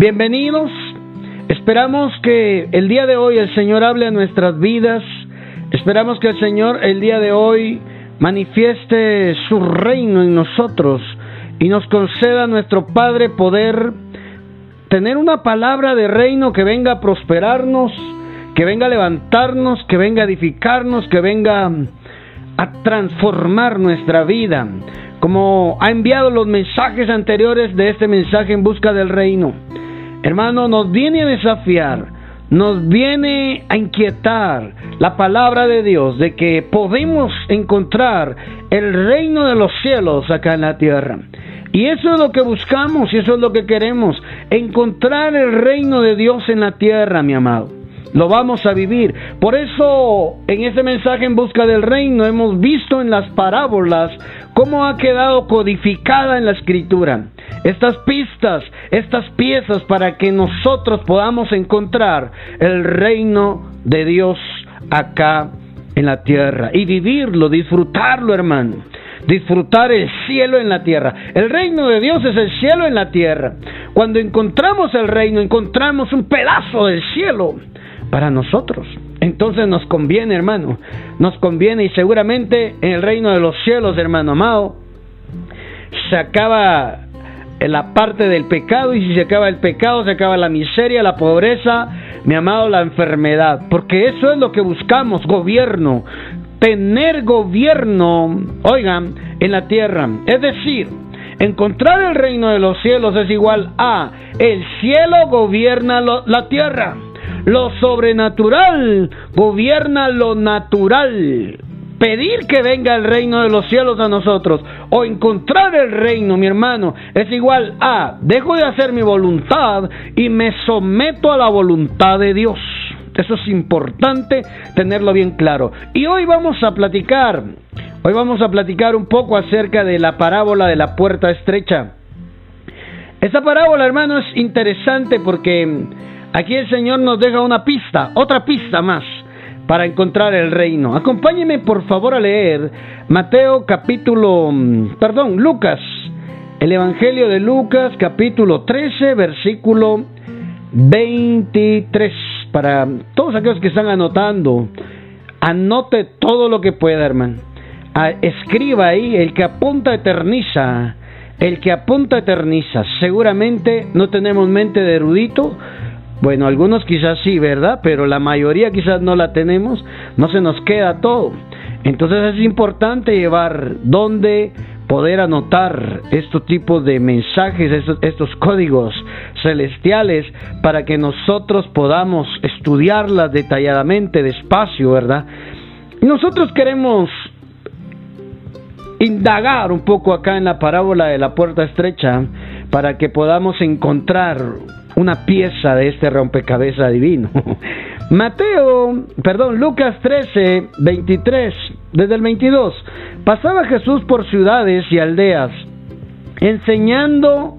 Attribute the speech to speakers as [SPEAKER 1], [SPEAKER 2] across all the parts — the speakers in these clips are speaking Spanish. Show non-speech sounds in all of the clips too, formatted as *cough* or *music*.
[SPEAKER 1] Bienvenidos. Esperamos que el día de hoy el Señor hable a nuestras vidas. Esperamos que el Señor el día de hoy manifieste su reino en nosotros y nos conceda a nuestro Padre poder tener una palabra de reino que venga a prosperarnos, que venga a levantarnos, que venga a edificarnos, que venga a transformar nuestra vida, como ha enviado los mensajes anteriores de este mensaje en busca del reino. Hermano, nos viene a desafiar, nos viene a inquietar la palabra de Dios de que podemos encontrar el reino de los cielos acá en la tierra. Y eso es lo que buscamos y eso es lo que queremos, encontrar el reino de Dios en la tierra, mi amado. Lo vamos a vivir. Por eso, en este mensaje en busca del reino, hemos visto en las parábolas cómo ha quedado codificada en la escritura. Estas pistas, estas piezas para que nosotros podamos encontrar el reino de Dios acá en la tierra y vivirlo, disfrutarlo, hermano disfrutar el cielo en la tierra. El reino de Dios es el cielo en la tierra. Cuando encontramos el reino, encontramos un pedazo del cielo para nosotros. Entonces nos conviene, hermano, nos conviene y seguramente en el reino de los cielos, hermano amado, se acaba la parte del pecado y si se acaba el pecado, se acaba la miseria, la pobreza, mi amado, la enfermedad, porque eso es lo que buscamos, gobierno, tener gobierno, oigan, en la tierra. Es decir, encontrar el reino de los cielos es igual a el cielo gobierna la tierra. Lo sobrenatural gobierna lo natural. Pedir que venga el reino de los cielos a nosotros o encontrar el reino, mi hermano, es igual a dejo de hacer mi voluntad y me someto a la voluntad de Dios. Eso es importante tenerlo bien claro. Y hoy vamos a platicar, hoy vamos a platicar un poco acerca de la parábola de la puerta estrecha. Esa parábola, hermano, es interesante porque aquí el Señor nos deja una pista, otra pista más para encontrar el reino. Acompáñeme por favor a leer Mateo capítulo, perdón, Lucas, el Evangelio de Lucas capítulo 13, versículo 23 para todos aquellos que están anotando, anote todo lo que pueda, hermano. Ah, escriba ahí, el que apunta eterniza, el que apunta eterniza. Seguramente no tenemos mente de erudito, bueno, algunos quizás sí, ¿verdad? Pero la mayoría quizás no la tenemos, no se nos queda todo. Entonces es importante llevar dónde poder anotar estos tipos de mensajes, estos, estos, códigos celestiales, para que nosotros podamos estudiarlas detalladamente, despacio, ¿verdad? Nosotros queremos indagar un poco acá en la parábola de la puerta estrecha para que podamos encontrar una pieza de este rompecabezas divino. *laughs* Mateo, perdón, Lucas 13, 23, desde el 22. Pasaba Jesús por ciudades y aldeas, enseñando,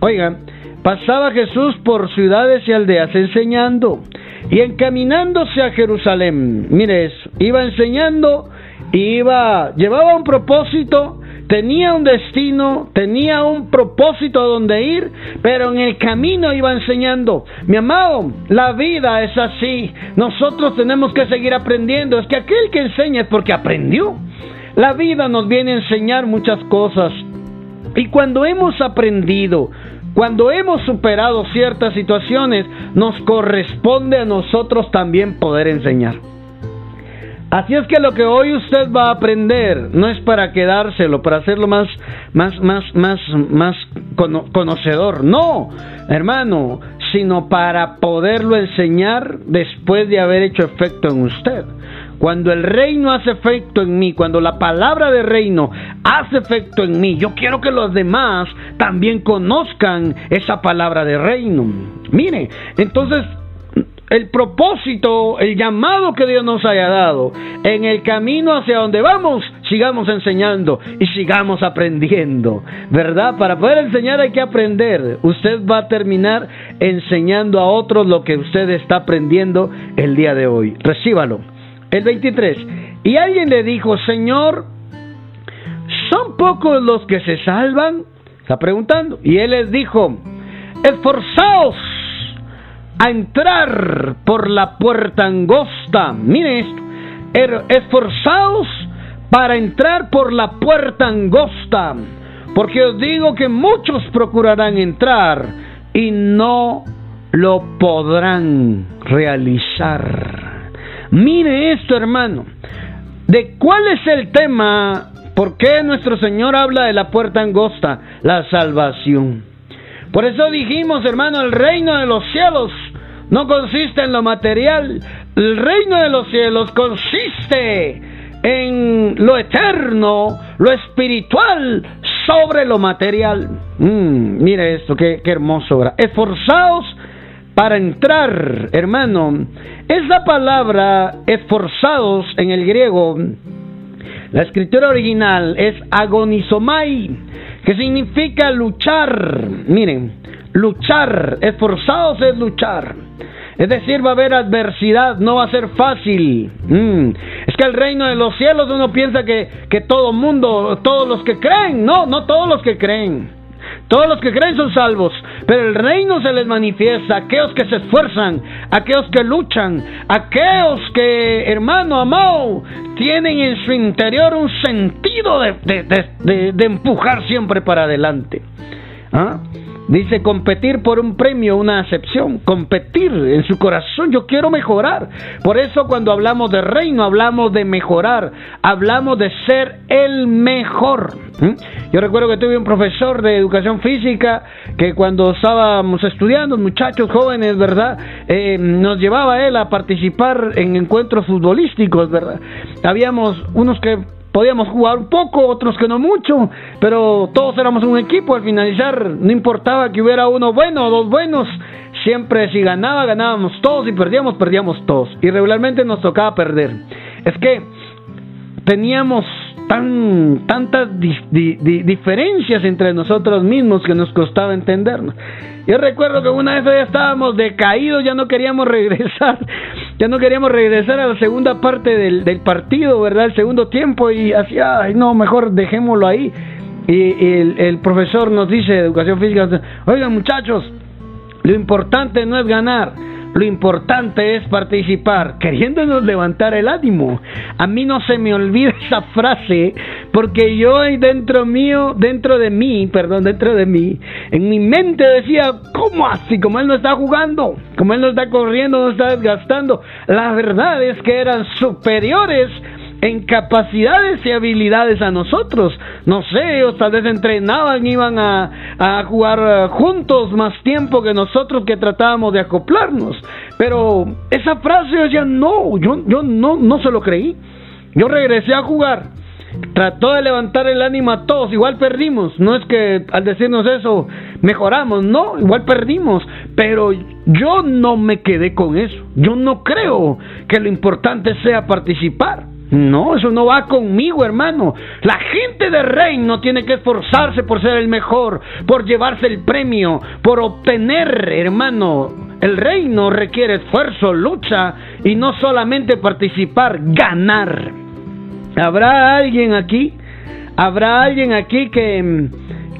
[SPEAKER 1] oigan, pasaba Jesús por ciudades y aldeas, enseñando y encaminándose a Jerusalén. Mire eso, iba enseñando, iba, llevaba un propósito tenía un destino, tenía un propósito a donde ir, pero en el camino iba enseñando. Mi amado, la vida es así. Nosotros tenemos que seguir aprendiendo. Es que aquel que enseña es porque aprendió. La vida nos viene a enseñar muchas cosas. Y cuando hemos aprendido, cuando hemos superado ciertas situaciones, nos corresponde a nosotros también poder enseñar. Así es que lo que hoy usted va a aprender no es para quedárselo, para hacerlo más, más, más, más, más conocedor. No, hermano, sino para poderlo enseñar después de haber hecho efecto en usted. Cuando el reino hace efecto en mí, cuando la palabra de reino hace efecto en mí, yo quiero que los demás también conozcan esa palabra de reino. Mire, entonces el propósito, el llamado que Dios nos haya dado, en el camino hacia donde vamos, sigamos enseñando y sigamos aprendiendo, ¿verdad? Para poder enseñar hay que aprender. Usted va a terminar enseñando a otros lo que usted está aprendiendo el día de hoy. Recíbalo. El 23. Y alguien le dijo, Señor, ¿son pocos los que se salvan? Está preguntando. Y él les dijo, esforzaos a entrar por la puerta angosta. Miren esto, er, esforzaos para entrar por la puerta angosta, porque os digo que muchos procurarán entrar y no lo podrán realizar. Mire esto, hermano. ¿De cuál es el tema? ¿Por qué nuestro Señor habla de la puerta angosta? La salvación. Por eso dijimos, hermano, el reino de los cielos no consiste en lo material. El reino de los cielos consiste en lo eterno, lo espiritual, sobre lo material. Mm, mire esto, qué, qué hermoso. Esforzaos para entrar, hermano. Esa palabra esforzados en el griego, la escritura original es agonizomai, que significa luchar. Miren, luchar, esforzados es luchar. Es decir, va a haber adversidad, no va a ser fácil. Mm. Es que el reino de los cielos uno piensa que, que todo mundo, todos los que creen, no, no todos los que creen. Todos los que creen son salvos, pero el reino se les manifiesta aquellos que se esfuerzan, aquellos que luchan, aquellos que, hermano amado, tienen en su interior un sentido de, de empujar siempre para adelante. ¿Ah? Dice competir por un premio, una acepción, competir en su corazón, yo quiero mejorar. Por eso cuando hablamos de reino, hablamos de mejorar, hablamos de ser el mejor. Yo recuerdo que tuve un profesor de educación física que cuando estábamos estudiando, muchachos jóvenes, ¿verdad? Eh, nos llevaba él a participar en encuentros futbolísticos, ¿verdad? Habíamos unos que podíamos jugar un poco, otros que no mucho, pero todos éramos un equipo. Al finalizar, no importaba que hubiera uno bueno o dos buenos, siempre si ganaba, ganábamos todos, y perdíamos, perdíamos todos. Y regularmente nos tocaba perder. Es que teníamos tan, tantas diferencias entre nosotros mismos que nos costaba entendernos. Yo recuerdo que una vez ya estábamos decaídos, ya no queríamos regresar, *laughs* ya no queríamos regresar a la segunda parte del, partido, ¿verdad? El segundo tiempo y hacía, ay no, mejor dejémoslo ahí. Y, el, el profesor nos dice, de educación física, oigan muchachos, lo importante no es ganar, lo importante es participar, queriéndonos levantar el ánimo. A mí no se me olvida esa frase, porque yo dentro mío, dentro de mí, perdón, dentro de mí, en mi mente decía, ¿cómo así? Como él no está jugando, como él no está corriendo, no está desgastando. La verdad es que eran superiores en capacidades y habilidades a nosotros. No sé, ellos tal vez entrenaban, iban a, a jugar eh, juntos más tiempo que nosotros que tratábamos de acoplarnos. Pero esa frase yo decía, no, yo, yo no, no se lo creí. Yo regresé a jugar. Trató de levantar el ánimo a todos, igual perdimos. No es que al decirnos eso mejoramos, no, igual perdimos. Pero yo no me quedé con eso. Yo no creo que lo importante sea participar. No, eso no va conmigo, hermano. La gente de reino tiene que esforzarse por ser el mejor, por llevarse el premio, por obtener, hermano. El reino requiere esfuerzo, lucha y no solamente participar, ganar. ¿Habrá alguien aquí? ¿Habrá alguien aquí que,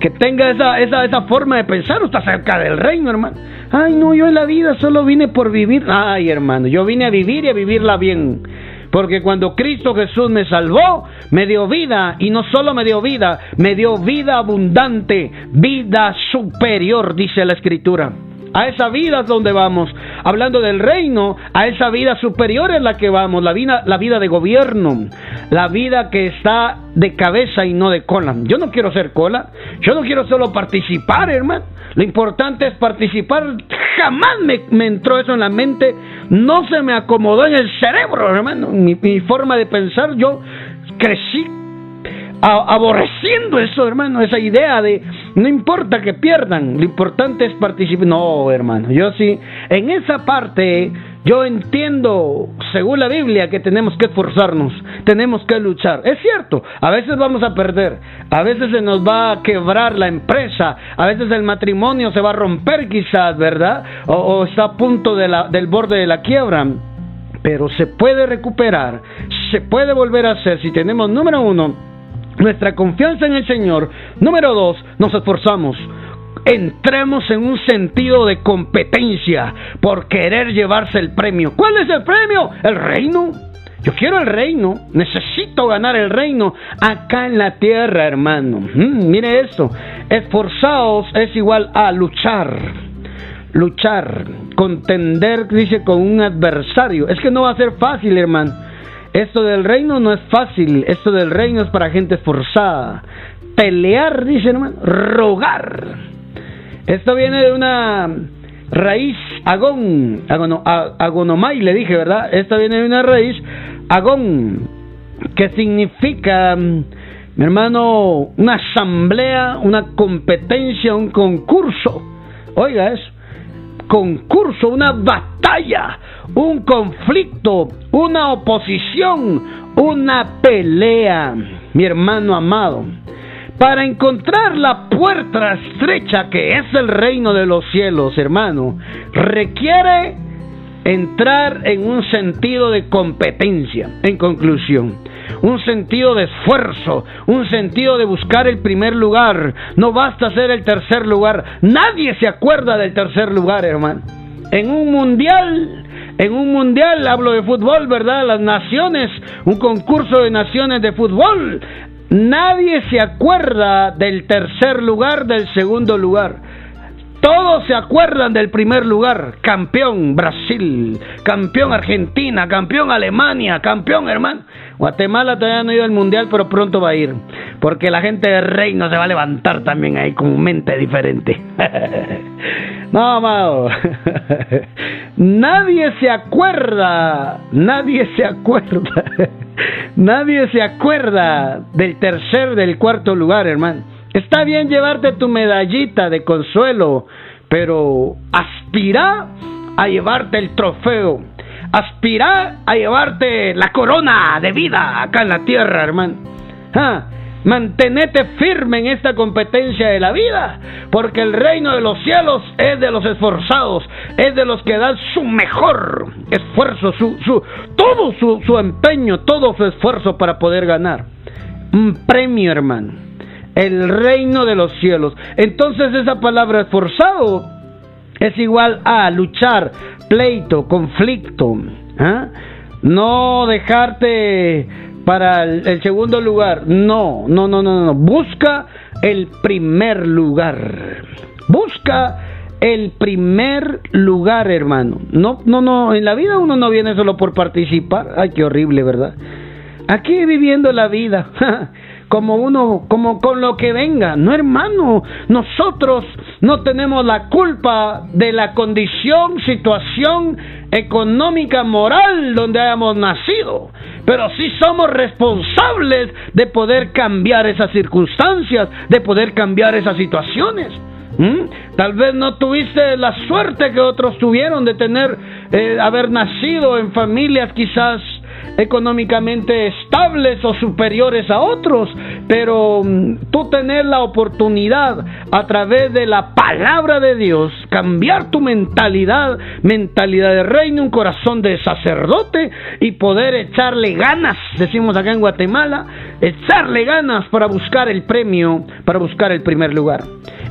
[SPEAKER 1] que tenga esa, esa, esa forma de pensar? Está cerca del reino, hermano. Ay, no, yo en la vida solo vine por vivir. Ay, hermano, yo vine a vivir y a vivirla bien. Porque cuando Cristo Jesús me salvó, me dio vida y no solo me dio vida, me dio vida abundante, vida superior, dice la Escritura. A esa vida donde vamos. Hablando del reino, a esa vida superior es la que vamos, la vida, la vida de gobierno, la vida que está de cabeza y no de cola. Yo no quiero ser cola, yo no quiero solo participar, hermano. Lo importante es participar. Jamás me, entró eso en la mente, no se me acomodó en el cerebro, hermano. Mi, mi forma de pensar, yo crecí aborreciendo eso, hermano, esa idea de no importa que pierdan, lo importante es participar. No, hermano, yo sí, en esa parte yo entiendo, según la Biblia, que tenemos que esforzarnos, tenemos que luchar. Es cierto, a veces vamos a perder, a veces se nos va a quebrar la empresa, a veces el matrimonio se va a romper quizás, ¿verdad? O, está a punto de la, del borde de la quiebra. Pero se puede recuperar, se puede volver a hacer si tenemos, número uno, nuestra confianza en el Señor. Número dos, nos esforzamos. entremos en un sentido de competencia por querer llevarse el premio. ¿Cuál es el premio? El reino. Yo quiero el reino, necesito ganar el reino acá en la tierra, hermano. Mm, mire esto, esforzados es igual a luchar, luchar, contender, dice, con un adversario. Es que no va a ser fácil, hermano. Esto del reino no es fácil, esto del reino es para gente esforzada. Pelear, dice hermano, rogar. Esto viene de una raíz agón, agonomai le dije, ¿verdad? Esta viene de una raíz agón, que significa, mi hermano, una asamblea, una competencia, un concurso. Oiga eso, concurso, una batalla, un conflicto, una oposición, una pelea, mi hermano amado. Para encontrar la puerta estrecha que es el reino de los cielos, hermano, requiere entrar en un sentido de competencia, en conclusión. Un sentido de esfuerzo, un sentido de buscar el primer lugar. No basta ser el tercer lugar. Nadie se acuerda del tercer lugar, hermano. En un mundial, en un mundial, hablo de fútbol, ¿verdad? Las naciones, un concurso de naciones de fútbol. Nadie se acuerda del tercer lugar, del segundo lugar. Todos se acuerdan del primer lugar. Campeón Brasil, campeón Argentina, campeón Alemania, campeón hermano. Guatemala todavía no ha ido al mundial, pero pronto va a ir. Porque la gente de Reino se va a levantar también ahí con mente diferente. *laughs* no, amado. *laughs* nadie se acuerda. Nadie se acuerda. *laughs* nadie se acuerda del tercer, del cuarto lugar, hermano. Está bien llevarte tu medallita de consuelo, pero aspira a llevarte el trofeo aspira a llevarte la corona de vida acá en la tierra, hermano. Ah, mantenete firme en esta competencia de la vida, porque el reino de los cielos es de los esforzados, es de los que dan su mejor esfuerzo, su, su, todo su, su empeño, todo su esfuerzo para poder ganar. Un premio, hermano. El reino de los cielos. Entonces esa palabra esforzado es igual a luchar, pleito, conflicto. ¿ah? No dejarte para el, segundo lugar. No, no, no, no, no. Busca el primer lugar. Busca el primer lugar, hermano. No, no, no. En la vida uno no viene solo por participar. Ay, qué horrible, ¿verdad? Aquí viviendo la vida. *laughs* como uno, como con lo que venga. No, hermano, nosotros no tenemos la culpa de la condición, situación económica, moral donde hayamos nacido, pero sí somos responsables de poder cambiar esas circunstancias, de poder cambiar esas situaciones. ¿Mm? Tal vez no tuviste la suerte que otros tuvieron de tener, eh, haber nacido en familias quizás económicamente estables o superiores a otros, pero mm, tú tener la oportunidad a través de la palabra de Dios, cambiar tu mentalidad, mentalidad de reino, un corazón de sacerdote y poder echarle ganas, decimos acá en Guatemala, echarle ganas para buscar el premio, para buscar el primer lugar.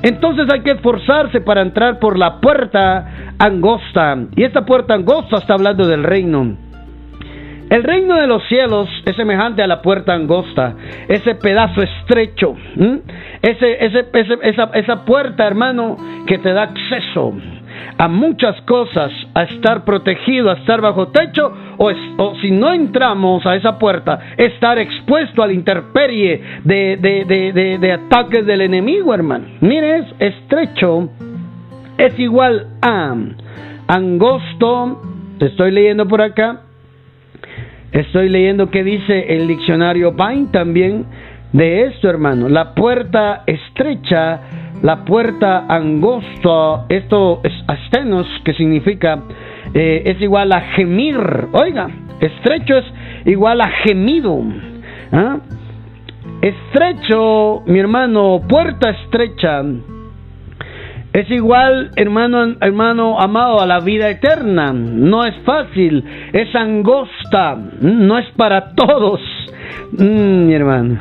[SPEAKER 1] Entonces hay que esforzarse para entrar por la puerta angosta. Y esta puerta angosta está hablando del reino. El reino de los cielos es semejante a la puerta angosta, ese pedazo estrecho, ese, ese, esa, esa puerta, hermano, que te da acceso a muchas cosas, a estar protegido, a estar bajo techo, o, o si no entramos a esa puerta, estar expuesto a la intemperie de, de, de, de, ataques del enemigo, hermano. Mire, estrecho es igual a angosto, te estoy leyendo por acá, Estoy leyendo que dice el diccionario Vine también de esto, hermano. La puerta estrecha, la puerta angosta, esto es astenos, que significa, eh, es igual a gemir. Oiga, estrecho es igual a gemido. ¿ah? Estrecho, mi hermano, puerta estrecha es igual, hermano, hermano amado, a la vida eterna. No es fácil, es angosta, no es para todos. Mm, mi hermano,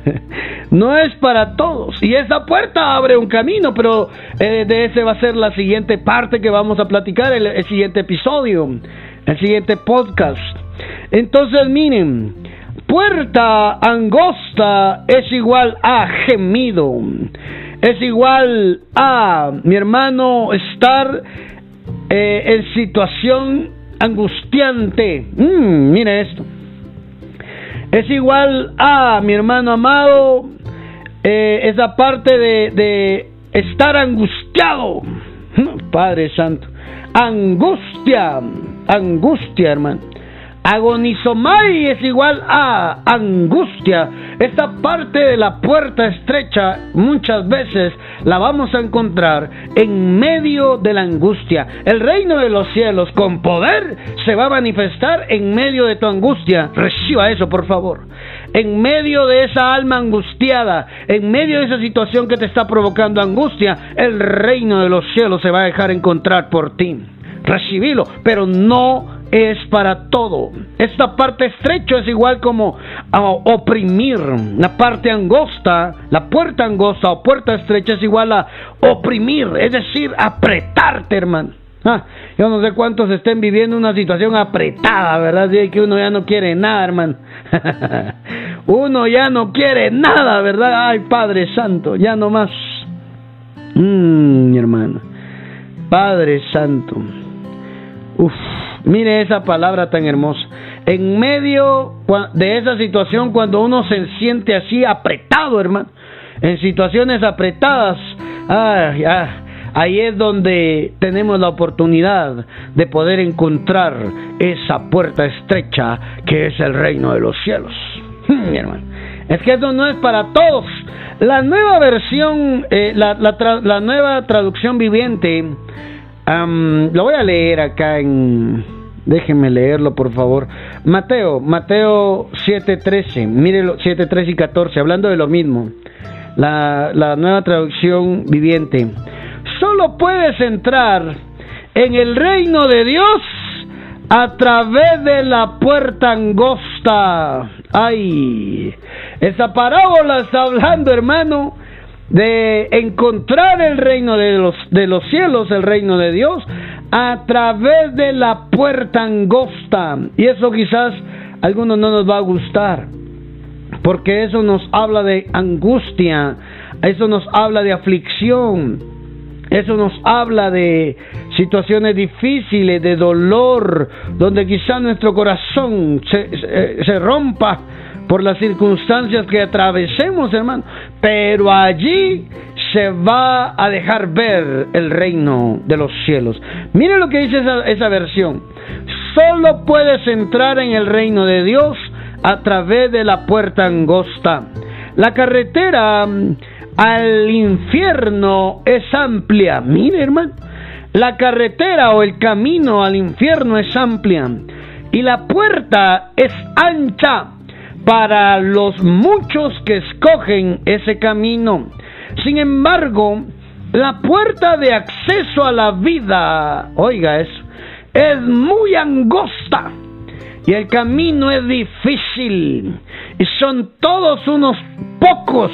[SPEAKER 1] *laughs* no es para todos. Y esa puerta abre un camino, pero eh, de ese va a ser la siguiente parte que vamos a platicar, el, el siguiente episodio, el siguiente podcast. Entonces, miren, puerta angosta es igual a gemido. Es igual a, mi hermano, estar eh, en situación angustiante. Mm, mire esto. Es igual a, mi hermano amado, eh, esa parte de, de estar angustiado. Padre Santo. Angustia. Angustia, hermano. Agonizomai es igual a angustia. Esta parte de la puerta estrecha muchas veces la vamos a encontrar en medio de la angustia. El reino de los cielos con poder se va a manifestar en medio de tu angustia. Reciba eso, por favor. En medio de esa alma angustiada, en medio de esa situación que te está provocando angustia, el reino de los cielos se va a dejar encontrar por ti. Recibilo, pero no es para todo. Esta parte estrecha es igual como oprimir. La parte angosta, la puerta angosta o puerta estrecha es igual a oprimir, es decir, apretarte, hermano. Ah, yo no sé cuántos estén viviendo una situación apretada, ¿verdad? De que uno ya no quiere nada, hermano. *laughs* uno ya no quiere nada, ¿verdad? Ay, Padre Santo, ya no más. Mmm, mi hermano. Padre Santo. Mire esa palabra tan hermosa. En medio de esa situación, cuando uno se siente así apretado, hermano, en situaciones apretadas, ahí es donde tenemos la oportunidad de poder encontrar esa puerta estrecha que es el reino de los cielos. Mi hermano. Es que eso no es para todos. La nueva versión, eh, la nueva traducción viviente, lo voy a leer acá en... Déjenme leerlo, por favor. Mateo, Mateo 7.13, mírelo, 7.13 y 14, hablando de lo mismo. La, la nueva traducción viviente. Solo puedes entrar en el reino de Dios a través de la puerta angosta. Ay, esa parábola está hablando, hermano, de encontrar el reino de los, de los cielos, el reino de Dios, a través de la puerta angosta. Y eso quizás a algunos no nos va a gustar, porque eso nos habla de angustia, eso nos habla de aflicción, eso nos habla de situaciones difíciles, de dolor, donde quizás nuestro corazón se, se rompa por las circunstancias que atravesemos, hermano. Pero allí se va a dejar ver el reino de los cielos. Mire lo que dice esa, versión. Solo puedes entrar en el reino de Dios a través de la puerta angosta. La carretera mm, al infierno es amplia. Mire, hermano. La carretera o el camino al infierno es amplia y la puerta es ancha para los muchos que escogen ese camino. Sin embargo, la puerta de acceso a la vida, oiga eso, es muy angosta y el camino es difícil y son todos unos pocos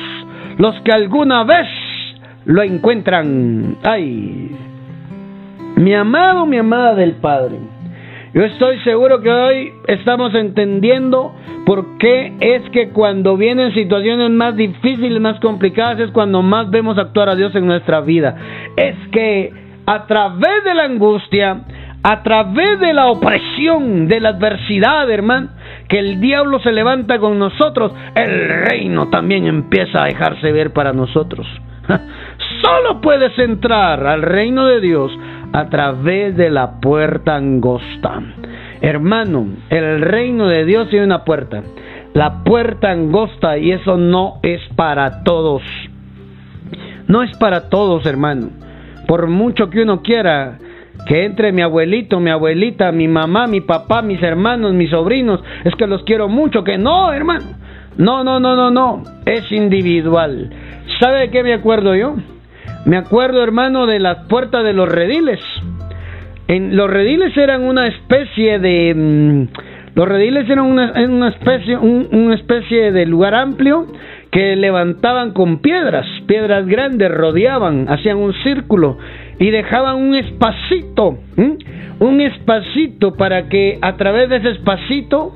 [SPEAKER 1] los que alguna vez lo encuentran. Ay, mi amado, mi amada del Padre. Yo estoy seguro que hoy estamos entendiendo por qué es que cuando vienen situaciones más difíciles, más complicadas, es cuando más vemos actuar a Dios en nuestra vida. Es que a través de la angustia, a través de la opresión, de la adversidad, hermano, que el diablo se levanta con nosotros, el reino también empieza a dejarse ver para nosotros. *laughs* Solo puedes entrar al reino de Dios a través de la puerta angosta. Hermano, el reino de Dios tiene una puerta. La puerta angosta y eso no es para todos. No es para todos, hermano. Por mucho que uno quiera que entre mi abuelito, mi abuelita, mi mamá, mi papá, mis hermanos, mis sobrinos, es que los quiero mucho, que no, hermano. No, no, no, no, no. Es individual. ¿Sabe de qué me acuerdo yo? Me acuerdo, hermano, de las puertas de los rediles. En, los rediles eran una especie de... Mm, los rediles eran una, especie, una especie de lugar amplio que levantaban con piedras, piedras grandes, rodeaban, hacían un círculo y dejaban un espacito, un espacito para que a través de ese espacito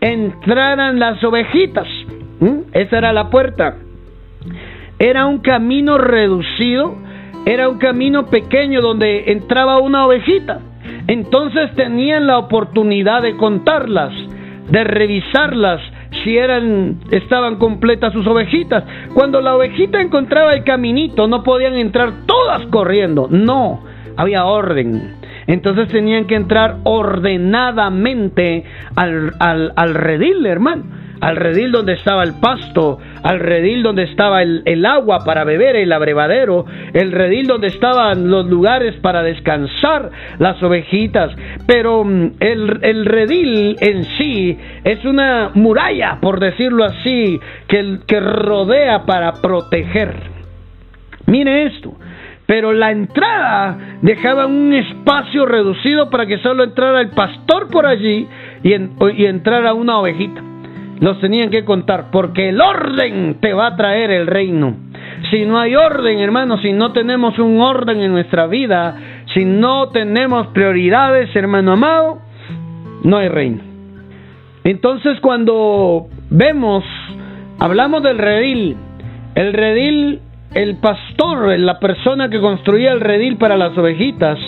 [SPEAKER 1] entraran las ovejitas. Esa era la puerta. Era un camino reducido, era un camino pequeño donde entraba una ovejita. Entonces tenían la oportunidad de contarlas, de revisarlas, si eran estaban completas sus ovejitas. Cuando la ovejita encontraba el caminito, no podían entrar todas corriendo, no, había orden. Entonces tenían que entrar ordenadamente al, al, al redil, hermano al redil donde estaba el pasto, al redil donde estaba el, agua para beber, el abrevadero, el redil donde estaban los lugares para descansar las ovejitas. Pero mm, el, redil en sí es una muralla, por decirlo así, que, rodea para proteger. Mire esto. Pero la entrada dejaba un espacio reducido para que solo entrara el pastor por allí y, y entrara una ovejita los tenían que contar, porque el orden te va a traer el reino. Si no hay orden, hermano, si no tenemos un orden en nuestra vida, si no tenemos prioridades, hermano amado, no hay reino. Entonces cuando vemos, hablamos del redil, el redil, el pastor, la persona que construía el redil para las ovejitas,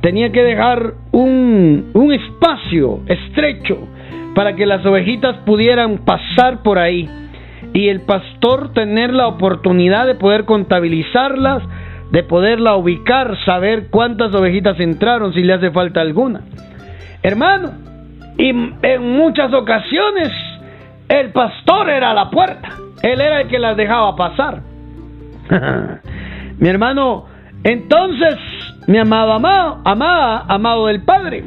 [SPEAKER 1] tenía que dejar un, un espacio estrecho para que las ovejitas pudieran pasar por ahí y el pastor tener la oportunidad de poder contabilizarlas, de poderla ubicar, saber cuántas ovejitas entraron, si le hace falta alguna. Hermano, y en muchas ocasiones el pastor era la puerta, él era el que las dejaba pasar. *laughs* mi hermano, entonces, mi amado, amado, amada, amado del Padre,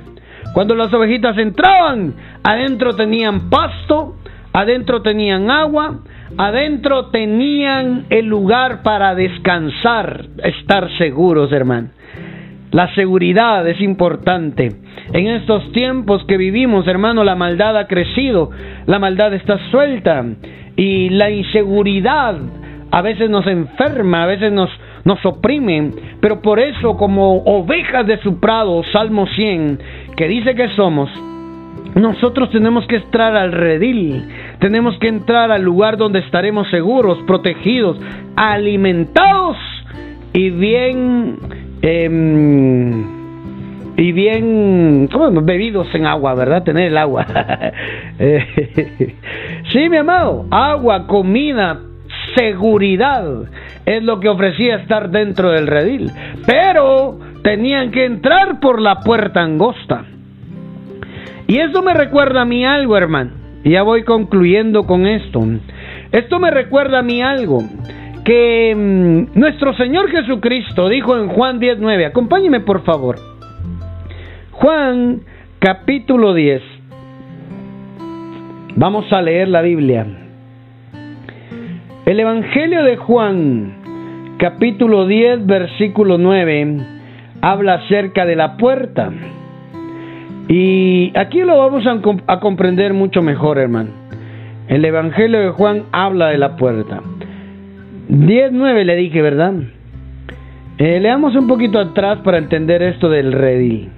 [SPEAKER 1] cuando las ovejitas entraban, adentro tenían pasto, adentro tenían agua, adentro tenían el lugar para descansar, estar seguros, hermano. La seguridad es importante. En estos tiempos que vivimos, hermano, la maldad ha crecido, la maldad está suelta y la inseguridad a veces nos enferma, a veces nos, nos oprime, pero por eso como ovejas de su prado, Salmo 100, que dice que somos, nosotros tenemos que entrar al redil, tenemos que entrar al lugar donde estaremos seguros, protegidos, alimentados y bien... Em, y bien, ¿cómo? Bebidos en agua, ¿verdad? Tener el agua. *laughs* *laughs* sí, mi amado, agua, comida, seguridad es lo que ofrecía estar dentro del redil. Pero tenían que entrar por la puerta angosta. Y eso me recuerda a mí algo, hermano. Ya voy concluyendo con esto. Esto me recuerda a mí algo que mm, nuestro Señor Jesucristo dijo en Juan 19. Acompáñeme por favor. Juan capítulo 10. Vamos a leer la Biblia. El Evangelio de Juan capítulo 10 versículo 9 habla acerca de la puerta. Y aquí lo vamos a, comprender mucho mejor, hermano. El Evangelio de Juan habla de la puerta. 10.9 le dije, ¿verdad? Eh, leamos un poquito atrás para entender esto del redil.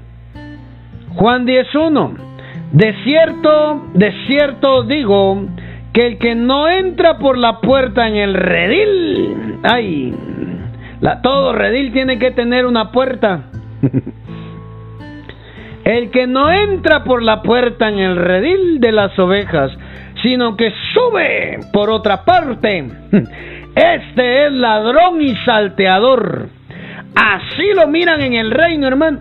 [SPEAKER 1] Juan 10.1. De cierto, de cierto digo que el que no entra por la puerta en el redil, ay, todo redil tiene que tener una puerta. *laughs* el que no entra por la puerta en el redil de las ovejas, sino que sube por otra parte, *laughs* este es ladrón y salteador. Así lo miran en el reino, hermano.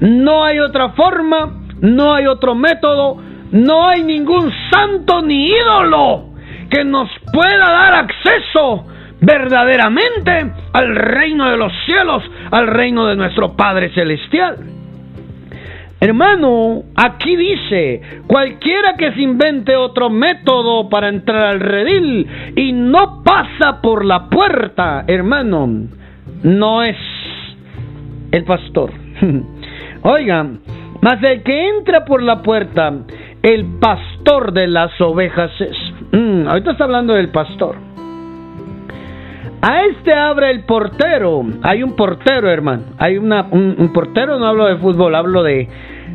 [SPEAKER 1] No hay otra forma, no hay otro método, no hay ningún santo ni ídolo que nos pueda dar acceso verdaderamente al reino de los cielos, al reino de nuestro Padre Celestial. Hermano, aquí dice, cualquiera que se invente otro método para entrar al redil y no pasa por la puerta, hermano, no es el pastor. *laughs* Oigan, mas el que entra por la puerta, el pastor de las ovejas es. Mm, ahorita está hablando del pastor. A este abre el portero. Hay un portero, hermano. Hay una, un, portero, no hablo de fútbol, hablo de...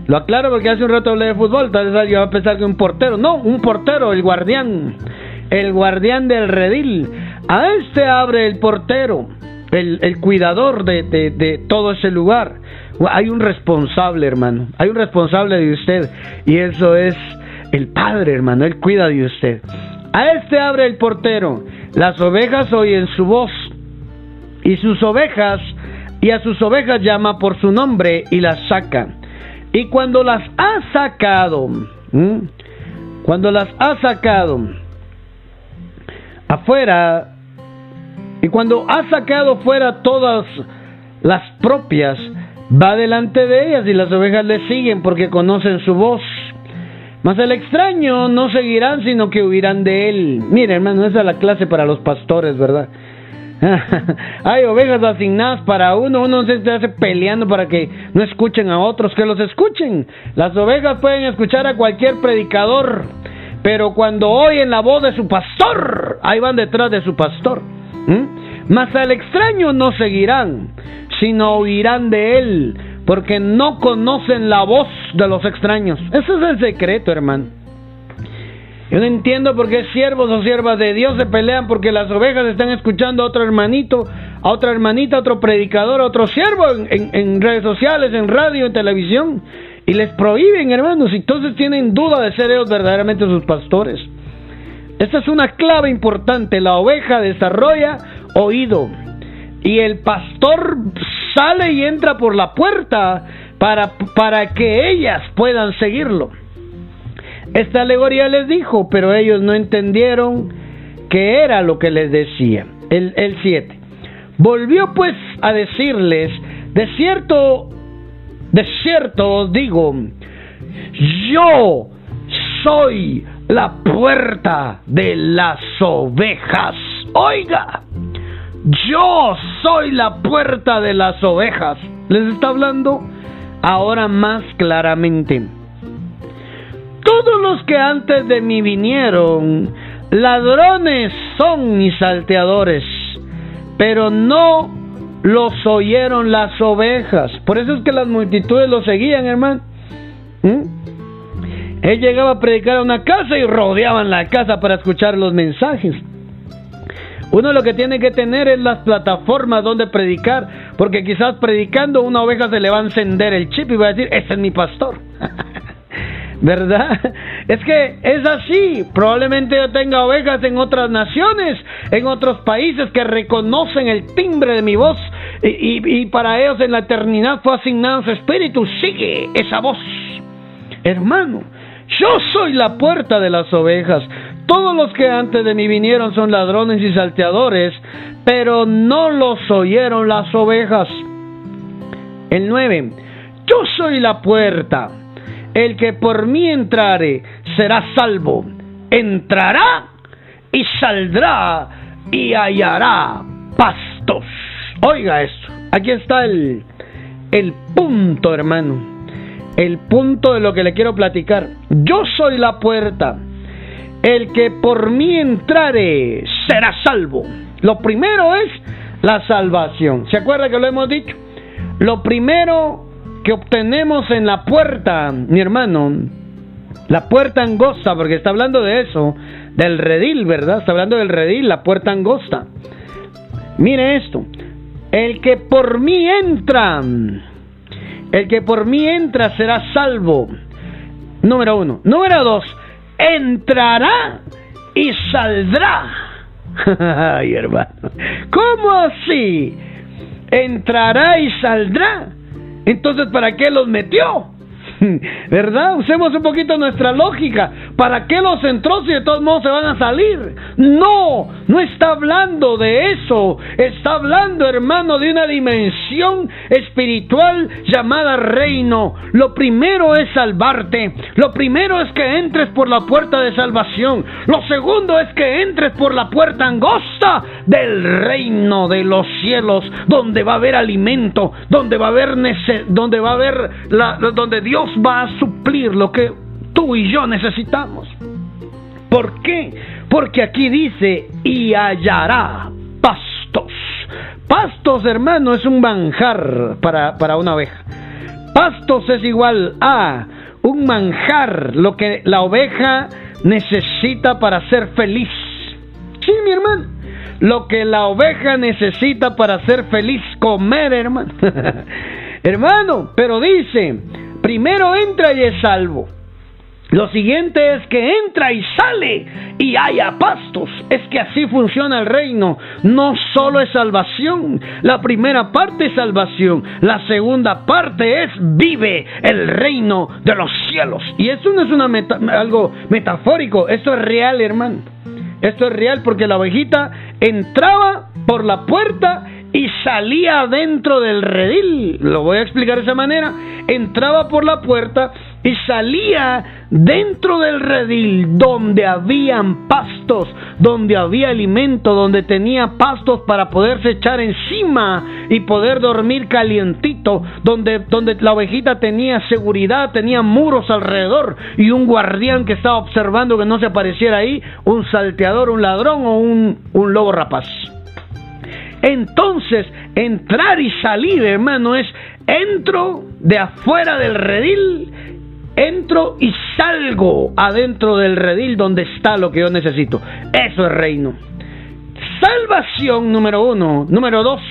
[SPEAKER 1] Lo aclaro porque hace un rato hablé de fútbol, tal vez alguien va a pensar que un portero. No, un portero, el guardián. El guardián del redil. A este abre el portero, el, el cuidador de, de, de todo ese lugar. Hay un responsable, hermano. Hay un responsable de usted. Y eso es el Padre, hermano. Él cuida de usted. A este abre el portero. Las ovejas oyen su voz. Y sus ovejas, y a sus ovejas llama por su nombre y las saca. Y cuando las ha sacado, cuando las ha sacado afuera, y cuando ha sacado fuera todas las propias, va delante de ellas y las ovejas le siguen porque conocen su voz. Mas el extraño no seguirán, sino que huirán de él. Mire, hermano, esa es la clase para los pastores, ¿verdad? *laughs* Hay ovejas asignadas para uno, uno se hace peleando para que no escuchen a otros, que los escuchen. Las ovejas pueden escuchar a cualquier predicador, pero cuando oyen la voz de su pastor, ahí van detrás de su pastor. Mas al extraño no seguirán, sino huirán de él, porque no conocen la voz de los extraños. Ese es el secreto, hermano. Yo no entiendo por qué siervos o siervas de Dios se pelean porque las ovejas están escuchando a otro hermanito, a otra hermanita, a otro predicador, a otro siervo en, redes sociales, en radio, en televisión. Y les prohíben, hermanos, entonces tienen duda de ser ellos verdaderamente sus pastores. Esta es una clave importante. La oveja desarrolla oído y el pastor sale y entra por la puerta para, para que ellas puedan seguirlo. Esta alegoría les dijo, pero ellos no entendieron qué era lo que les decía. El 7. Volvió pues a decirles, de cierto, de cierto os digo, yo soy la puerta de las ovejas. Oiga, yo soy la puerta de las ovejas. Les está hablando ahora más claramente. Todos los que antes de mí vinieron, ladrones son y salteadores, pero no los oyeron las ovejas. Por eso es que las multitudes los seguían, hermano. ¿Mm? Él llegaba a predicar a una casa y rodeaban la casa para escuchar los mensajes. Uno lo que tiene que tener es las plataformas donde predicar, porque quizás predicando una oveja se le va a encender el chip y va a decir, ese es mi pastor. *laughs* ¿Verdad? Es que es así. Probablemente yo tenga ovejas en otras naciones, en otros países que reconocen el timbre de mi voz y, y para ellos en la eternidad fue asignado su espíritu. Sigue esa voz. Hermano, yo soy la puerta de las ovejas. Todos los que antes de mí vinieron son ladrones y salteadores, pero no los oyeron las ovejas. El 9. Yo soy la puerta. El que por mí entrare será salvo. Entrará y saldrá y hallará pastos. Oiga esto. Aquí está el, el punto, hermano. El punto de lo que le quiero platicar. Yo soy la puerta. El que por mí entrare será salvo. Lo primero es la salvación. ¿Se acuerda que lo hemos dicho? Lo primero que obtenemos en la puerta, mi hermano, la puerta angosta, porque está hablando de eso, del redil, ¿verdad? Está hablando del redil, la puerta angosta. Mire esto, el que por mí entra, el que por mí entra será salvo. Número uno. Número dos, entrará y saldrá. *laughs* Ay, hermano. ¿Cómo así? Entrará y saldrá. Entonces, ¿para qué los metió? *laughs* ¿Verdad? Usemos un poquito nuestra lógica. ¿Para qué los entró si de todos modos se van a salir? No, no está hablando de eso. Está hablando, hermano, de una dimensión espiritual llamada reino. Lo primero es salvarte. Lo primero es que entres por la puerta de salvación. Lo segundo es que entres por la puerta angosta del reino de los cielos, donde va a haber alimento, donde va a haber donde va a haber la, donde Dios va a suplir lo que tú y yo necesitamos. ¿Por qué? Porque aquí dice, y hallará pastos. Pastos, hermano, es un manjar para, para una oveja. Pastos es igual a un manjar, lo que la oveja necesita para ser feliz. Sí, mi hermano. Lo que la oveja necesita para ser feliz, comer, hermano. *laughs* hermano, pero dice, primero entra y es salvo. Lo siguiente es que entra y sale y haya pastos. Es que así funciona el reino. No solo es salvación. La primera parte es salvación. La segunda parte es vive el reino de los cielos. Y esto no es una algo metafórico. Esto es real, hermano. Esto es real porque la ovejita entraba por la puerta y salía dentro del redil. Lo voy a explicar de esa manera. Entraba por la puerta y salía dentro del redil donde habían pastos, donde había alimento, donde tenía pastos para poderse echar encima y poder dormir calientito, donde, donde la ovejita tenía seguridad, tenía muros alrededor y un guardián que estaba observando que no se apareciera ahí, un salteador, un ladrón o un, un lobo rapaz. Entonces, entrar y salir, hermano, es entro de afuera del redil entro y salgo adentro del redil donde está lo que yo necesito. Eso es reino. Salvación número uno. Número dos,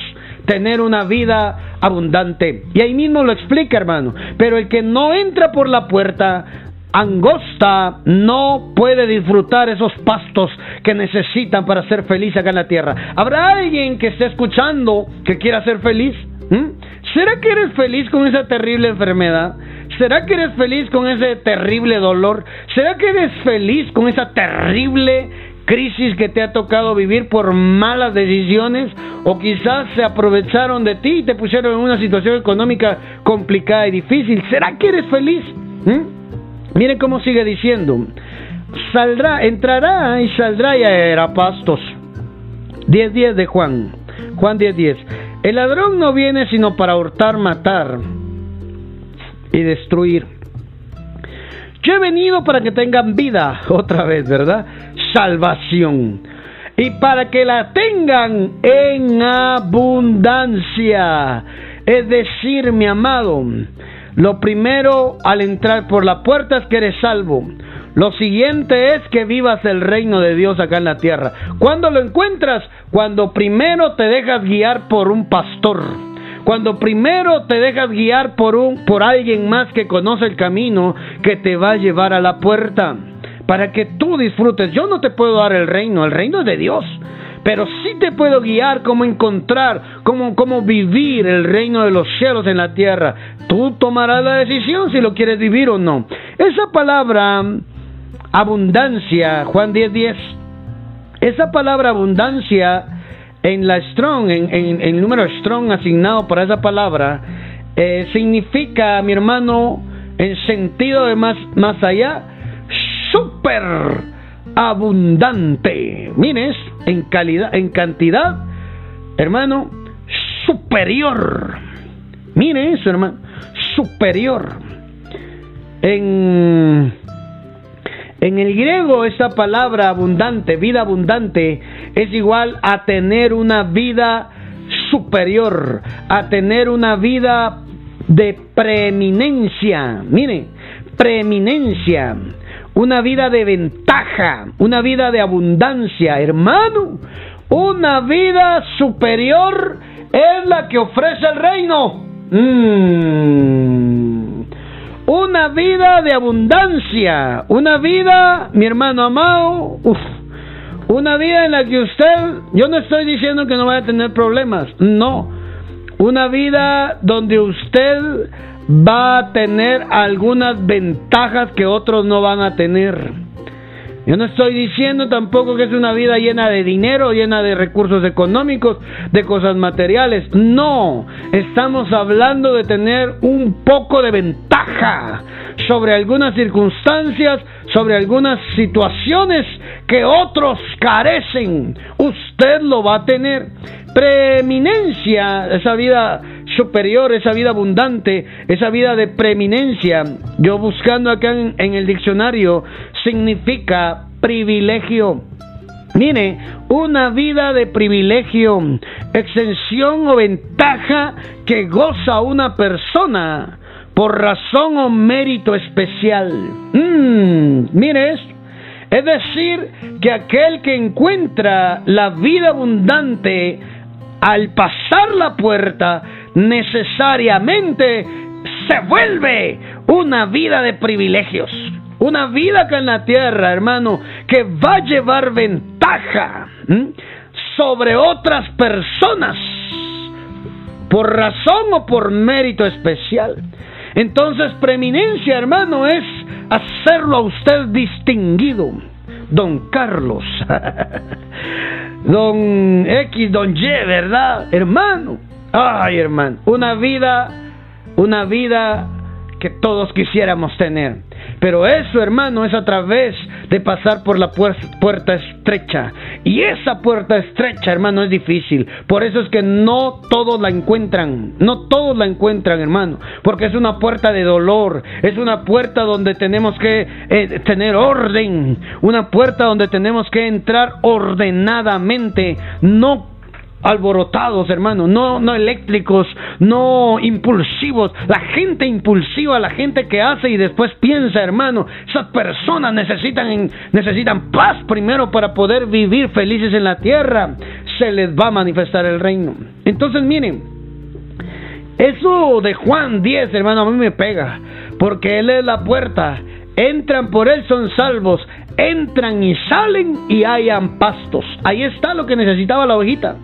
[SPEAKER 1] tener una vida abundante. Y ahí mismo lo explica, hermano. Pero el que no entra por la puerta angosta no puede disfrutar esos pastos que necesitan para ser feliz acá en la tierra. ¿Habrá alguien que esté escuchando que quiera ser feliz? ¿Mm? ¿Será que eres feliz con esa terrible enfermedad? ¿Será que eres feliz con ese terrible dolor? ¿Será que eres feliz con esa terrible crisis que te ha tocado vivir por malas decisiones? ¿O quizás se aprovecharon de ti y te pusieron en una situación económica complicada y difícil? ¿Será que eres feliz? ¿Mm? Mire cómo sigue diciendo. Saldrá, entrará y saldrá y era pastos. 10.10 de Juan. Juan 10.10. El ladrón no viene sino para hurtar, matar y destruir. Yo he venido para que tengan vida, *laughs* otra vez, ¿verdad? Salvación. Y para que la tengan en abundancia. Es decir, mi amado, lo primero al entrar por la puerta es que eres salvo. Lo siguiente es que vivas el reino de Dios acá en la tierra. ¿Cuándo lo encuentras? Cuando primero te dejas guiar por un pastor cuando primero te dejas guiar por un por alguien más que conoce el camino que te va a llevar a la puerta para que tú disfrutes. Yo no te puedo dar el reino, el reino es de Dios. Pero sí te puedo guiar cómo encontrar, cómo, cómo vivir el reino de los cielos en la tierra. Tú tomarás la decisión si lo quieres vivir o no. Esa palabra abundancia, Juan 10:10, 10, esa palabra abundancia en la Strong, en, el número Strong asignado para esa palabra, eh, significa, mi hermano, en sentido de más, más allá, super abundante. Mires, en calidad, en cantidad, hermano, superior. Mire eso, hermano, superior. En en el griego esa palabra abundante, vida abundante, es igual a tener una vida superior, a tener una vida de preeminencia. Mire, preeminencia, una vida de ventaja, una vida de abundancia, hermano. Una vida superior es la que ofrece el reino. Mm. Una vida de abundancia, una vida, mi hermano amado, una vida en la que usted, yo no estoy diciendo que no vaya a tener problemas, no, una vida donde usted va a tener algunas ventajas que otros no van a tener. Yo no estoy diciendo tampoco que es una vida llena de dinero, llena de recursos económicos, de cosas materiales. No, estamos hablando de tener un poco de ventaja sobre algunas circunstancias, sobre algunas situaciones que otros carecen. Usted lo va a tener. Preeminencia, esa vida superior, esa vida abundante, esa vida de preeminencia. Yo buscando acá en, el diccionario significa privilegio. Mire, una vida de privilegio, extensión o ventaja que goza una persona por razón o mérito especial. Mm, mire. Es decir, que aquel que encuentra la vida abundante al pasar la puerta, necesariamente se vuelve una vida de privilegios. Una vida que en la tierra, hermano, que va a llevar ventaja sobre otras personas por razón o por mérito especial. Entonces, preeminencia, hermano, es hacerlo a usted distinguido. Don Carlos, *laughs* don X, don Y, ¿verdad? Hermano, ay hermano, una vida, una vida que todos quisiéramos tener. Pero eso, hermano, es a través de pasar por la puerta estrecha. Y esa puerta estrecha, hermano, es difícil. Por eso es que no todos la encuentran. No todos la encuentran, hermano. Porque es una puerta de dolor. Es una puerta donde tenemos que eh, tener orden. Una puerta donde tenemos que entrar ordenadamente. No alborotados, hermano, no, no eléctricos, no impulsivos. La gente impulsiva, la gente que hace y después piensa, hermano, esas personas necesitan, necesitan paz primero para poder vivir felices en la tierra. Se les va a manifestar el reino. Entonces, miren, eso de Juan 10, hermano, a mí me pega, porque Él es la puerta. Entran por Él, son salvos. Entran y salen y hayan pastos. Ahí está lo que necesitaba la ovejita.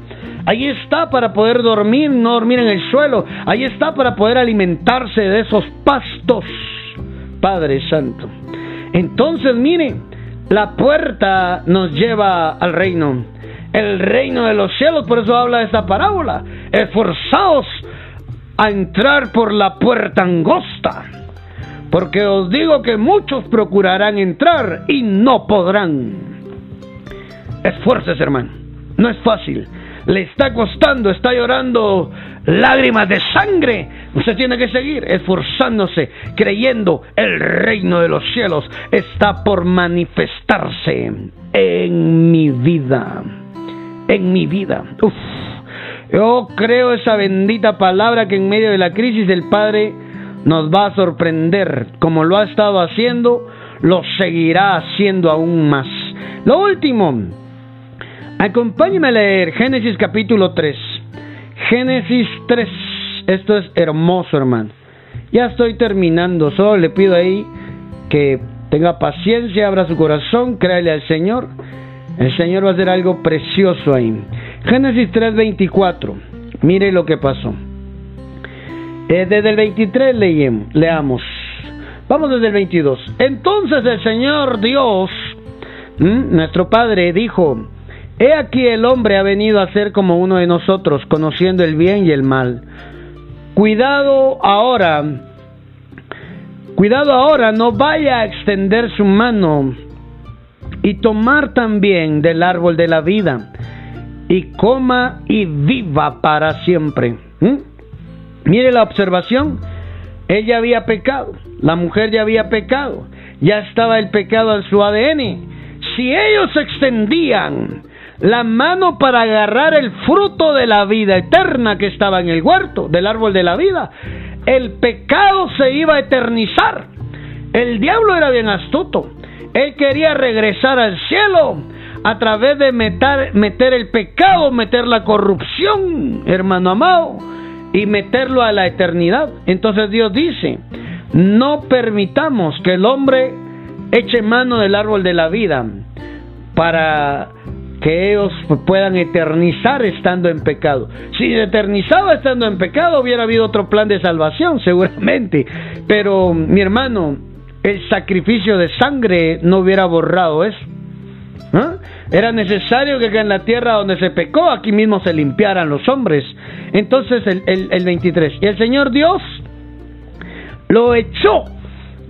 [SPEAKER 1] Ahí está para poder dormir, no dormir en el suelo. Ahí está para poder alimentarse de esos pastos. Padre Santo. Entonces, mire, la puerta nos lleva al reino. El reino de los cielos, por eso habla esta parábola. Esforzaos a entrar por la puerta angosta. Porque os digo que muchos procurarán entrar y no podrán. Esfuerces, hermano. No es fácil le está costando, está llorando lágrimas de sangre, usted tiene que seguir esforzándose, creyendo el reino de los cielos está por manifestarse en mi vida. En mi vida. Uf. Yo creo esa bendita palabra que en medio de la crisis el Padre nos va a sorprender, como lo ha estado haciendo, lo seguirá haciendo aún más. Lo último, Acompáñeme a leer Génesis capítulo 3. Génesis 3. Esto es hermoso, hermano. Ya estoy terminando. Solo le pido ahí que tenga paciencia, abra su corazón, créale al Señor. El Señor va a hacer algo precioso ahí. Génesis 3:24. Mire lo que pasó. Eh, desde el 23 leemos, leamos. Vamos desde el 22. Entonces el Señor Dios, nuestro Padre, dijo, He aquí el hombre ha venido a ser como uno de nosotros, conociendo el bien y el mal. Cuidado ahora, cuidado ahora, no vaya a extender su mano y tomar también del árbol de la vida y coma y viva para siempre. ¿Mm? Mire la observación, ella había pecado, la mujer ya había pecado, ya estaba el pecado en su ADN. Si ellos extendían la mano para agarrar el fruto de la vida eterna que estaba en el huerto del árbol de la vida. El pecado se iba a eternizar. El diablo era bien astuto. Él quería regresar al cielo a través de meter, meter el pecado, meter la corrupción, hermano amado, y meterlo a la eternidad. Entonces Dios dice, no permitamos que el hombre eche mano del árbol de la vida para que ellos puedan eternizar estando en pecado. Si eternizaba estando en pecado, hubiera habido otro plan de salvación, *laughs* seguramente. Pero, mi hermano, el sacrificio de sangre no hubiera borrado eso. Era necesario que en la tierra donde se pecó, aquí mismo se limpiaran los hombres. Entonces, el, el, el 23. Y el Señor Dios lo echó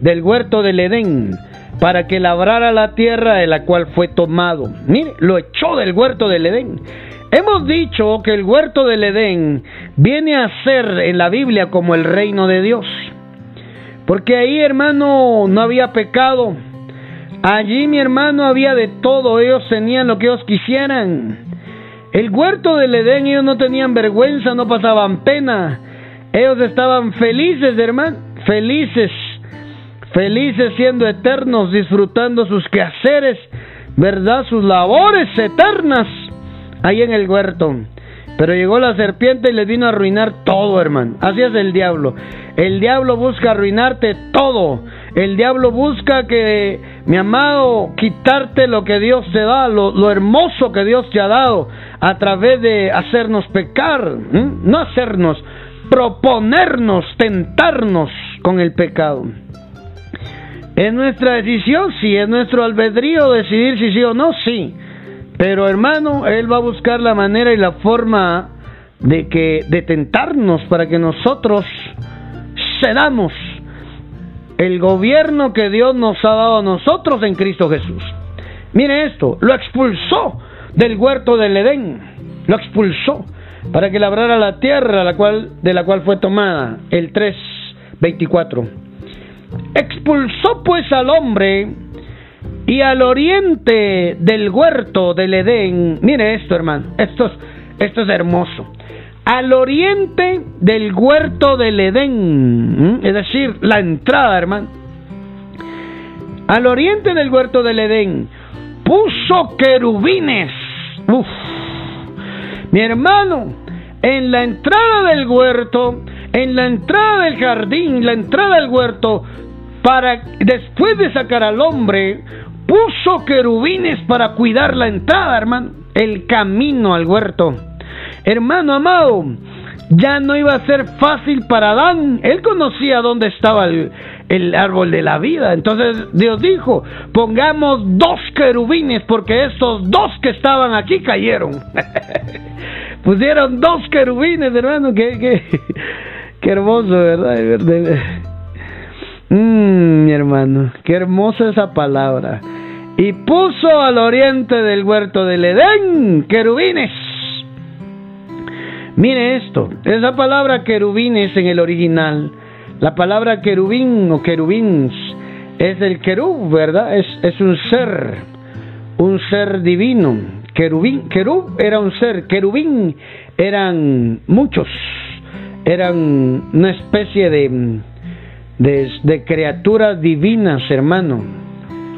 [SPEAKER 1] del huerto del Edén para que labrara la tierra de la cual fue tomado. Mire, lo echó del huerto del Edén. Hemos dicho que el huerto del Edén viene a ser en la Biblia como el reino de Dios. Porque ahí, hermano, no había pecado. Allí, mi hermano, había de todo. Ellos tenían lo que ellos quisieran. El huerto del Edén, ellos no tenían vergüenza, no pasaban pena. Ellos estaban felices, hermano, felices, felices siendo eternos, disfrutando sus quehaceres, ¿verdad? Sus labores eternas ahí en el huerto. Pero llegó la serpiente y le vino a arruinar todo, hermano. Así es el diablo. El diablo busca arruinarte todo. El diablo busca que, mi amado, quitarte lo que Dios te da, lo, hermoso que Dios te ha dado, a través de hacernos pecar, no hacernos, proponernos, tentarnos con el pecado. Es nuestra decisión, sí, es nuestro albedrío decidir si sí o no, sí. Pero hermano, Él va a buscar la manera y la forma de que de tentarnos para que nosotros cedamos el gobierno que Dios nos ha dado a nosotros en Cristo Jesús. Mire esto, lo expulsó del huerto del Edén, lo expulsó para que labrara la tierra la cual, de la cual fue tomada, el 3.24. Expulsó pues al hombre y al oriente del huerto del Edén, mire esto hermano, esto es, esto es hermoso. Al oriente del huerto del Edén, es decir, la entrada, hermano. Al oriente del huerto del Edén puso querubines. Uf. Mi hermano, en la entrada del huerto, en la entrada del jardín, la entrada del huerto, para después de sacar al hombre, puso querubines para cuidar la entrada, hermano, el camino al huerto. Hermano amado, ya no iba a ser fácil para Adán. Él conocía dónde estaba el, árbol de la vida. Entonces Dios dijo, pongamos dos querubines porque estos dos que estaban aquí cayeron. *laughs* Pusieron dos querubines, hermano. Qué, qué hermoso, ¿verdad? Mmm, mi hermano, qué hermosa esa palabra. Y puso al oriente del huerto del Edén querubines. Mire esto, esa palabra querubines en el original, la palabra querubín o querubins es el querub, ¿verdad? Es, es un ser, un ser divino. Querubín, querub era un ser, querubín eran muchos, eran una especie de, de, criaturas divinas, hermano,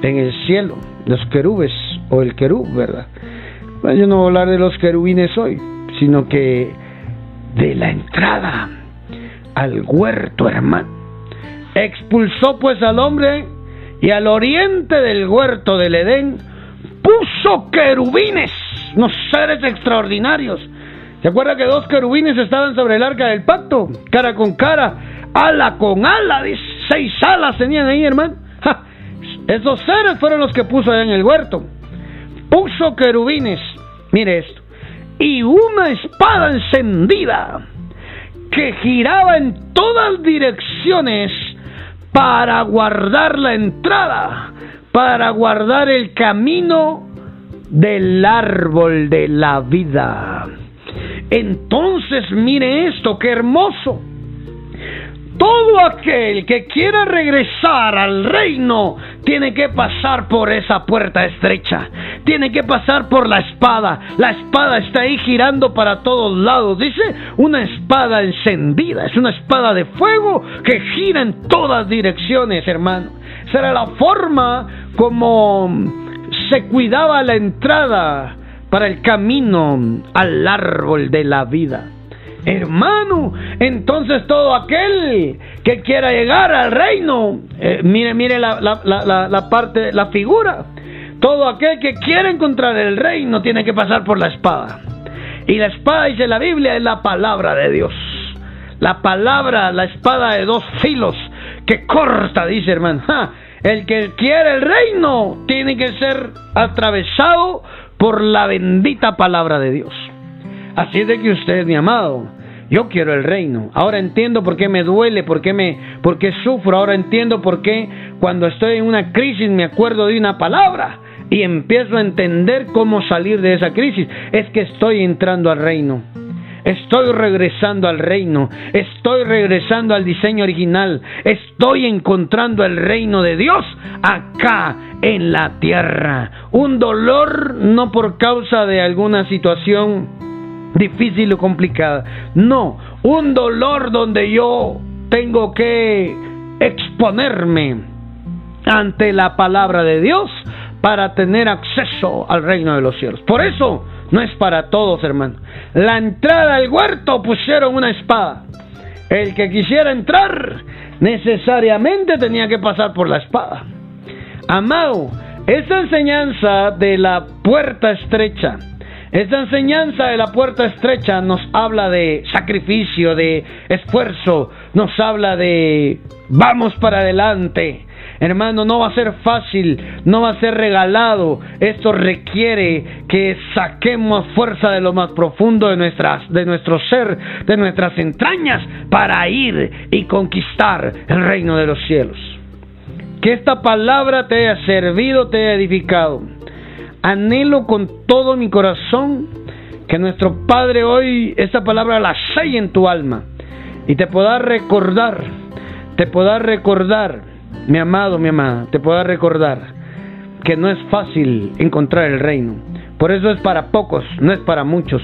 [SPEAKER 1] en el cielo los querubes o el querub, ¿verdad? Bueno, yo no voy a hablar de los querubines hoy, sino que de la entrada al huerto, hermano. Expulsó pues al hombre y al oriente del huerto del Edén puso querubines, unos seres extraordinarios. ¿Se acuerda que dos querubines estaban sobre el arca del pacto? Cara con cara, ala con ala, seis alas tenían ahí, hermano. Esos seres fueron los que puso allá en el huerto. Puso querubines, mire esto, y una espada encendida que giraba en todas direcciones para guardar la entrada, para guardar el camino del árbol de la vida. Entonces mire esto, qué hermoso todo aquel que quiera regresar al reino tiene que pasar por esa puerta estrecha, tiene que pasar por la espada. La espada está ahí girando para todos lados. Dice, una espada encendida, es una espada de fuego que gira en todas direcciones, hermano. Será la forma como se cuidaba la entrada para el camino al árbol de la vida. Hermano, entonces todo aquel que quiera llegar al reino, eh, mire, mire la, la, la, parte, la figura. Todo aquel que quiera encontrar el reino tiene que pasar por la espada. Y la espada, dice la Biblia, es la palabra de Dios. La palabra, la espada de dos filos que corta, dice hermano. el que quiere el reino tiene que ser atravesado por la bendita palabra de Dios. Así es de que usted, mi amado, yo quiero el reino. Ahora entiendo por qué me duele, por qué me por qué sufro. Ahora entiendo por qué cuando estoy en una crisis me acuerdo de una palabra y empiezo a entender cómo salir de esa crisis. Es que estoy entrando al reino. Estoy regresando al reino, estoy regresando al diseño original, estoy encontrando el reino de Dios acá en la tierra. Un dolor no por causa de alguna situación difícil o complicada, no, un dolor donde yo tengo que exponerme ante la palabra de Dios para tener acceso al reino de los cielos. Por eso no es para todos, hermano. La entrada al huerto pusieron una espada. El que quisiera entrar necesariamente tenía que pasar por la espada. Amado, esa enseñanza de la puerta estrecha, esta enseñanza de la puerta estrecha nos habla de sacrificio, de esfuerzo, nos habla de vamos para adelante, Hermano, no va a ser fácil, no va a ser regalado. Esto requiere que saquemos fuerza de lo más profundo de, nuestras, de nuestro ser, de nuestras entrañas, para ir y conquistar el reino de los cielos. Que esta palabra te haya servido, te haya edificado. Anhelo con todo mi corazón que nuestro Padre hoy esta palabra la selle en tu alma y te pueda recordar, te pueda recordar mi amado, mi amada, te puedo recordar que no es fácil encontrar el reino. Por eso es para pocos, no es para muchos.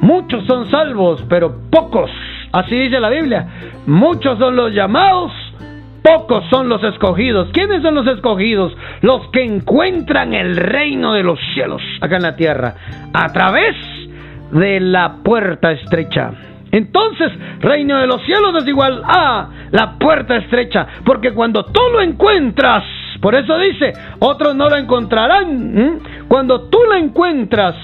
[SPEAKER 1] Muchos son salvos, pero pocos. Así dice la Biblia. Muchos son los llamados, pocos son los escogidos. ¿Quiénes son los escogidos? Los que encuentran el reino de los cielos acá en la tierra a través de la puerta estrecha. Entonces, reino de los cielos es igual a la puerta estrecha, porque cuando tú lo encuentras, por eso dice, otros no lo encontrarán, cuando tú lo encuentras,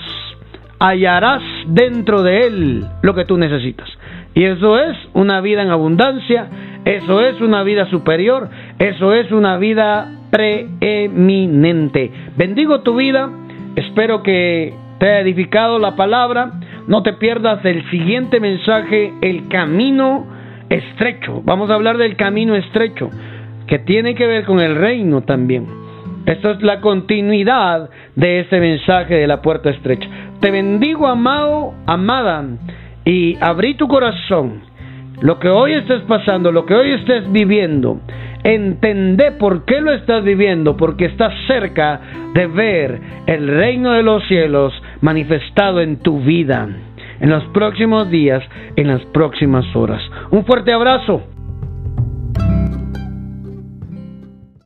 [SPEAKER 1] hallarás dentro de él lo que tú necesitas. Y eso es una vida en abundancia, eso es una vida superior, eso es una vida preeminente. Bendigo tu vida, espero que te haya edificado la palabra. No te pierdas el siguiente mensaje, el camino estrecho. Vamos a hablar del camino estrecho, que tiene que ver con el reino también. Esto es la continuidad de ese mensaje de la puerta estrecha. Te bendigo, amado, amada, y abrí tu corazón. Lo que hoy estés pasando, lo que hoy estés viviendo, entendé por qué lo estás viviendo, porque estás cerca de ver el reino de los cielos manifestado en tu vida, en los próximos días, en las próximas horas. Un fuerte abrazo.